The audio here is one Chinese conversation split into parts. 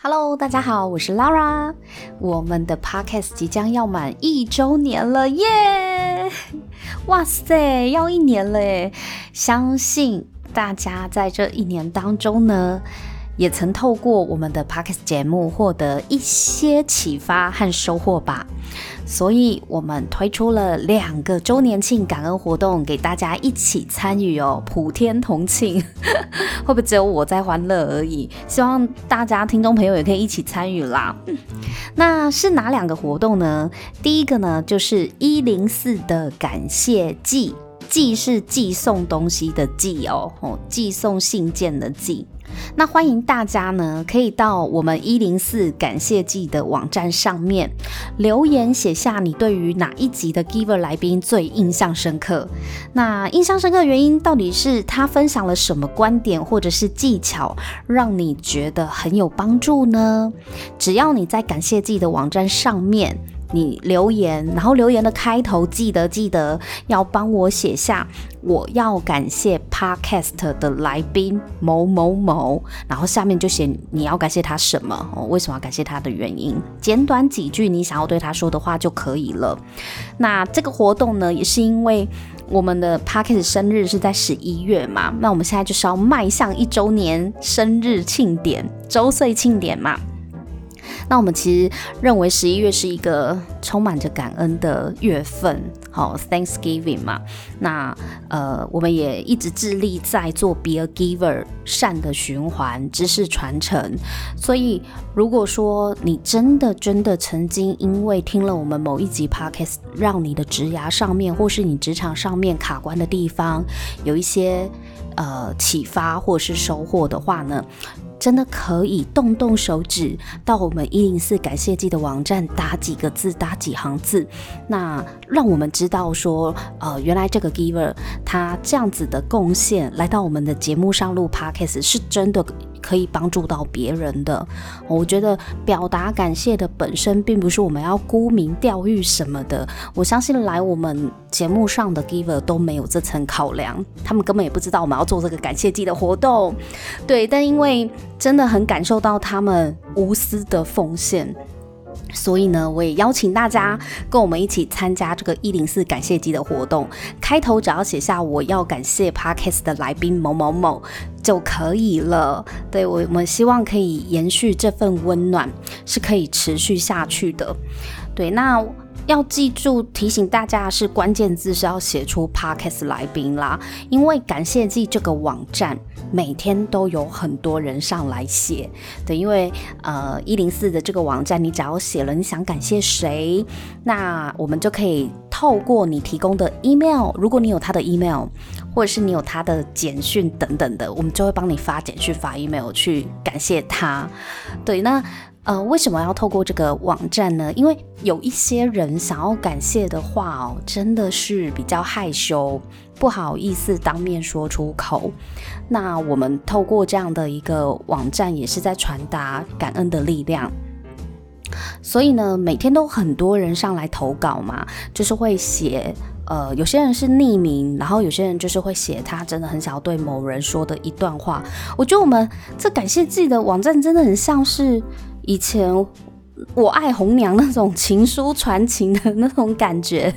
Hello，大家好，我是 Lara。我们的 Podcast 即将要满一周年了，耶！哇塞，要一年嘞！相信大家在这一年当中呢，也曾透过我们的 Podcast 节目获得一些启发和收获吧。所以，我们推出了两个周年庆感恩活动，给大家一起参与哦，普天同庆。会不会只有我在欢乐而已？希望大家听众朋友也可以一起参与啦。那是哪两个活动呢？第一个呢，就是一零四的感谢祭，寄是寄送东西的寄哦，哦，寄送信件的寄。那欢迎大家呢，可以到我们一零四感谢季的网站上面留言，写下你对于哪一集的 Giver 来宾最印象深刻。那印象深刻的原因到底是他分享了什么观点或者是技巧，让你觉得很有帮助呢？只要你在感谢季的网站上面。你留言，然后留言的开头记得记得要帮我写下，我要感谢 Podcast 的来宾某某某，然后下面就写你要感谢他什么哦，为什么要感谢他的原因，简短几句你想要对他说的话就可以了。那这个活动呢，也是因为我们的 Podcast 生日是在十一月嘛，那我们现在就是要迈向一周年生日庆典、周岁庆典嘛。那我们其实认为十一月是一个充满着感恩的月份，好，Thanksgiving 嘛。那呃，我们也一直致力在做 Be a Giver 善的循环、知识传承。所以，如果说你真的真的曾经因为听了我们某一集 Podcast，让你的职涯上面或是你职场上面卡关的地方有一些呃启发或是收获的话呢？真的可以动动手指，到我们一零四感谢季的网站打几个字，打几行字，那让我们知道说，呃，原来这个 giver 他这样子的贡献来到我们的节目上录 podcast 是真的。可以帮助到别人的，我觉得表达感谢的本身并不是我们要沽名钓誉什么的。我相信来我们节目上的 giver 都没有这层考量，他们根本也不知道我们要做这个感谢季的活动。对，但因为真的很感受到他们无私的奉献。所以呢，我也邀请大家跟我们一起参加这个一零四感谢季的活动。开头只要写下我要感谢 Podcast 的来宾某某某就可以了。对我，我们希望可以延续这份温暖，是可以持续下去的。对，那。要记住提醒大家是关键字是要写出 podcast 来宾啦，因为感谢季这个网站每天都有很多人上来写，对，因为呃一零四的这个网站，你只要写了你想感谢谁，那我们就可以透过你提供的 email，如果你有他的 email，或者是你有他的简讯等等的，我们就会帮你发简讯发 email 去感谢他，对，那。呃，为什么要透过这个网站呢？因为有一些人想要感谢的话哦，真的是比较害羞，不好意思当面说出口。那我们透过这样的一个网站，也是在传达感恩的力量。所以呢，每天都很多人上来投稿嘛，就是会写，呃，有些人是匿名，然后有些人就是会写他真的很想要对某人说的一段话。我觉得我们这感谢自己的网站真的很像是。以前我爱红娘那种情书传情的那种感觉，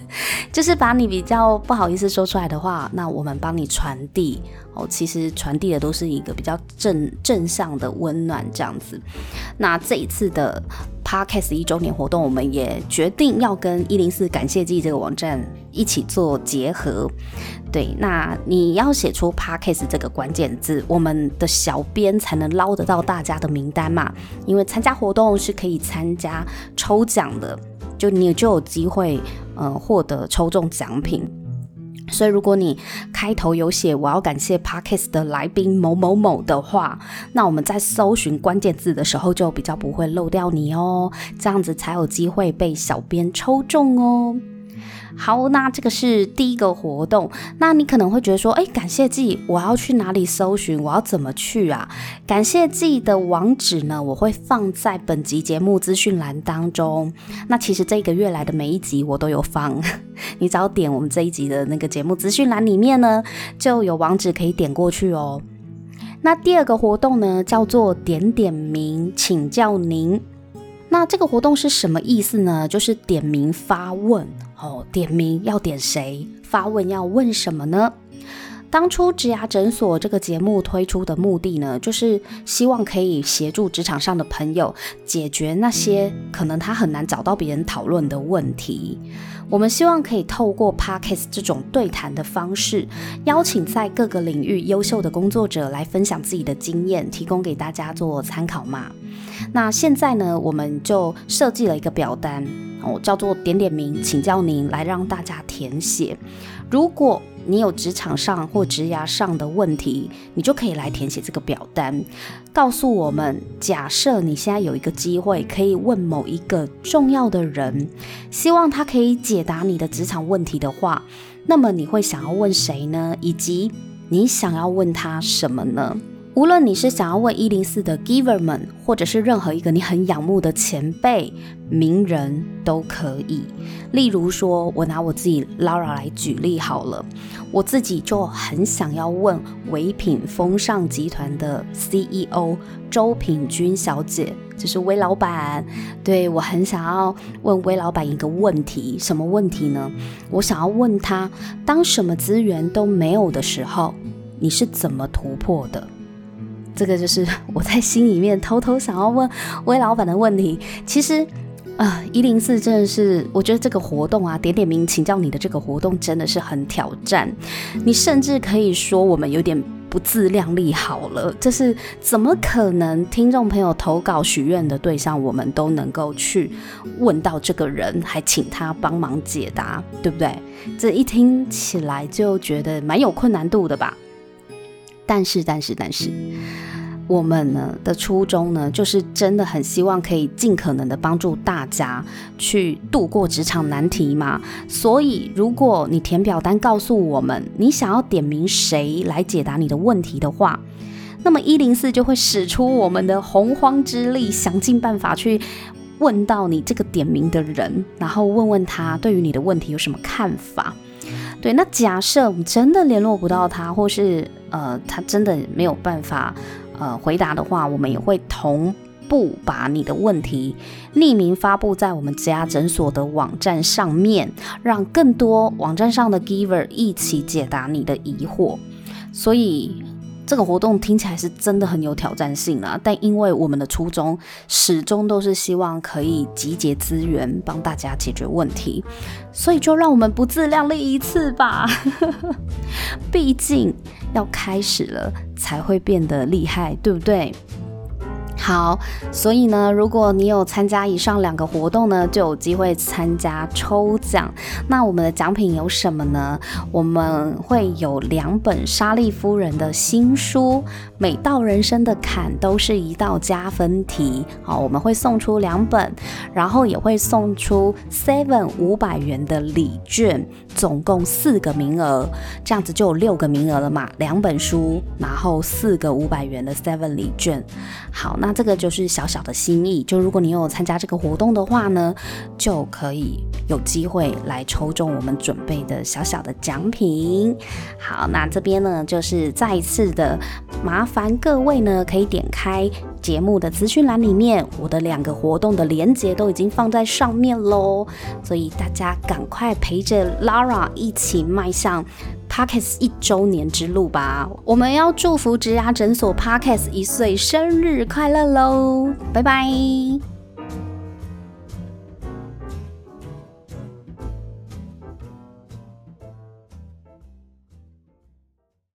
就是把你比较不好意思说出来的话，那我们帮你传递哦。其实传递的都是一个比较正正向的温暖这样子。那这一次的。Podcast 一周年活动，我们也决定要跟一零四感谢季这个网站一起做结合。对，那你要写出 Podcast 这个关键字，我们的小编才能捞得到大家的名单嘛。因为参加活动是可以参加抽奖的，就你就有机会，呃，获得抽中奖品。所以，如果你开头有写我要感谢 Parkes 的来宾某某某的话，那我们在搜寻关键字的时候就比较不会漏掉你哦，这样子才有机会被小编抽中哦。好，那这个是第一个活动。那你可能会觉得说，哎，感谢祭，我要去哪里搜寻？我要怎么去啊？感谢祭的网址呢？我会放在本集节目资讯栏当中。那其实这个月来的每一集我都有放，你只要点我们这一集的那个节目资讯栏里面呢，就有网址可以点过去哦。那第二个活动呢，叫做点点名请教您。那这个活动是什么意思呢？就是点名发问哦，点名要点谁？发问要问什么呢？当初植牙诊所这个节目推出的目的呢，就是希望可以协助职场上的朋友解决那些可能他很难找到别人讨论的问题。我们希望可以透过 Podcast 这种对谈的方式，邀请在各个领域优秀的工作者来分享自己的经验，提供给大家做参考嘛。那现在呢，我们就设计了一个表单，哦，叫做“点点名，请教您”，来让大家填写。如果你有职场上或职涯上的问题，你就可以来填写这个表单，告诉我们。假设你现在有一个机会可以问某一个重要的人，希望他可以解答你的职场问题的话，那么你会想要问谁呢？以及你想要问他什么呢？无论你是想要问一零四的 Giver 们，或者是任何一个你很仰慕的前辈、名人，都可以。例如说，我拿我自己 Laura 来举例好了，我自己就很想要问唯品风尚集团的 CEO 周品君小姐，就是魏老板。对我很想要问魏老板一个问题，什么问题呢？我想要问他，当什么资源都没有的时候，你是怎么突破的？这个就是 我在心里面偷偷想要问魏老板的问题。其实，啊，一零四真的是，我觉得这个活动啊，点点名请教你的这个活动真的是很挑战。你甚至可以说我们有点不自量力好了，就是怎么可能听众朋友投稿许愿的对象，我们都能够去问到这个人，还请他帮忙解答，对不对？这一听起来就觉得蛮有困难度的吧。但是，但是，但是，我们呢的初衷呢，就是真的很希望可以尽可能的帮助大家去度过职场难题嘛。所以，如果你填表单告诉我们你想要点名谁来解答你的问题的话，那么一零四就会使出我们的洪荒之力，想尽办法去问到你这个点名的人，然后问问他对于你的问题有什么看法。对，那假设我们真的联络不到他，或是呃他真的没有办法呃回答的话，我们也会同步把你的问题匿名发布在我们家诊所的网站上面，让更多网站上的 giver 一起解答你的疑惑。所以。这个活动听起来是真的很有挑战性啊，但因为我们的初衷始终都是希望可以集结资源帮大家解决问题，所以就让我们不自量力一次吧。毕竟要开始了才会变得厉害，对不对？好，所以呢，如果你有参加以上两个活动呢，就有机会参加抽奖。那我们的奖品有什么呢？我们会有两本莎莉夫人的新书，每道人生的坎都是一道加分题。好，我们会送出两本，然后也会送出 seven 五百元的礼券，总共四个名额，这样子就有六个名额了嘛。两本书，然后四个五百元的 seven 礼券。好，那。这个就是小小的心意，就如果你有参加这个活动的话呢，就可以有机会来抽中我们准备的小小的奖品。好，那这边呢就是再一次的麻烦各位呢，可以点开节目的资讯栏里面，我的两个活动的链接都已经放在上面喽，所以大家赶快陪着 Lara 一起迈向。Parkes 一周年之路吧，我们要祝福植牙诊所 Parkes 一岁生日快乐喽！拜拜。